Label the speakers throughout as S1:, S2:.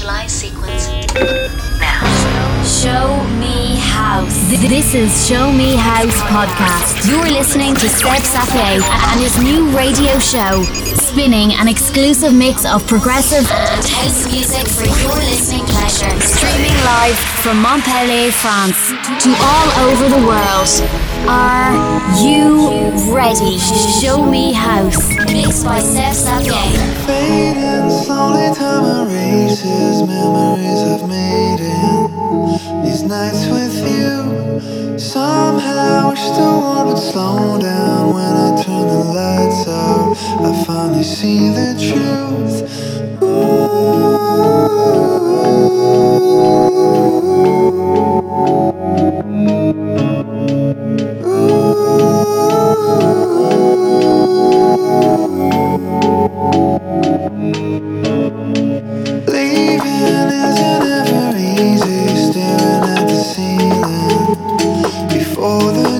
S1: Initialize sequence
S2: This is Show Me House podcast. You're listening to Seb Sapie and his new radio show, spinning an exclusive mix of progressive and house music for your listening pleasure. Streaming live from Montpellier, France, to all over the world. Are you ready? Show Me House, mixed by Seb Sapie.
S3: Fading slowly, time erases memories I've made these nights with you. Somehow, wish the world would slow down when I turn the lights out. I finally see the truth. Leaving the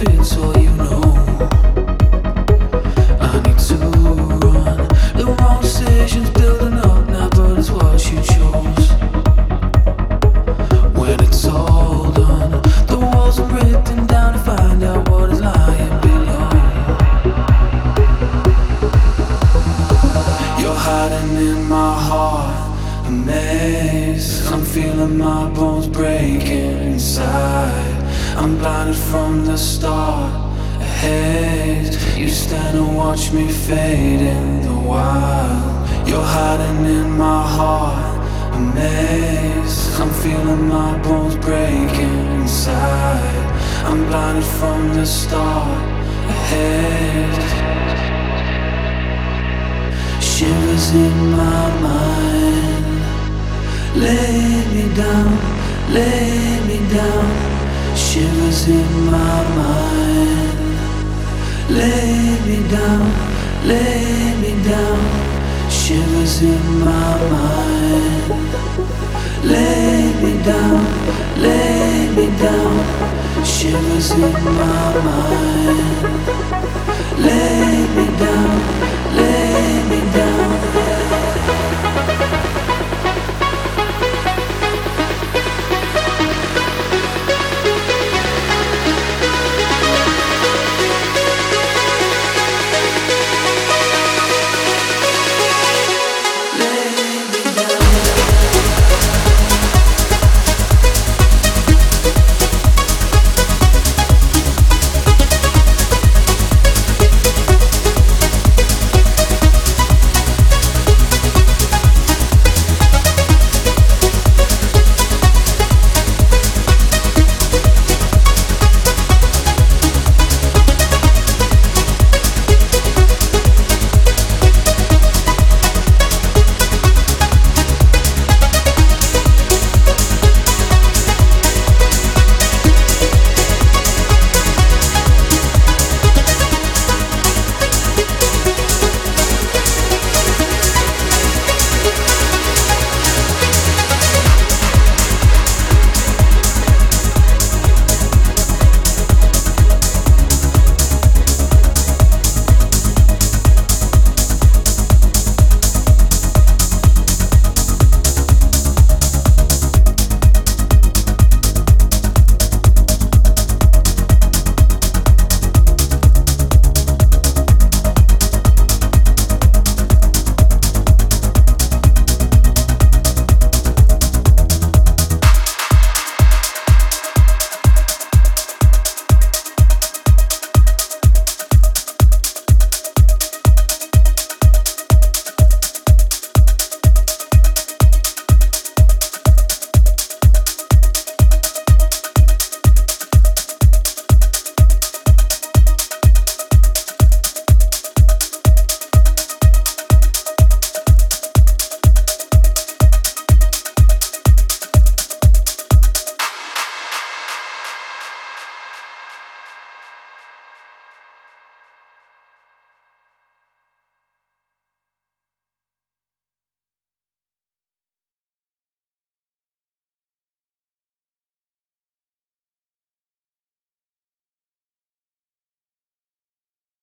S3: if it's all you
S4: know.
S3: in my mind. Lay me down, lay me down. Shivers in my mind. Lay me down, lay me down. Shivers in my mind. Lay me down.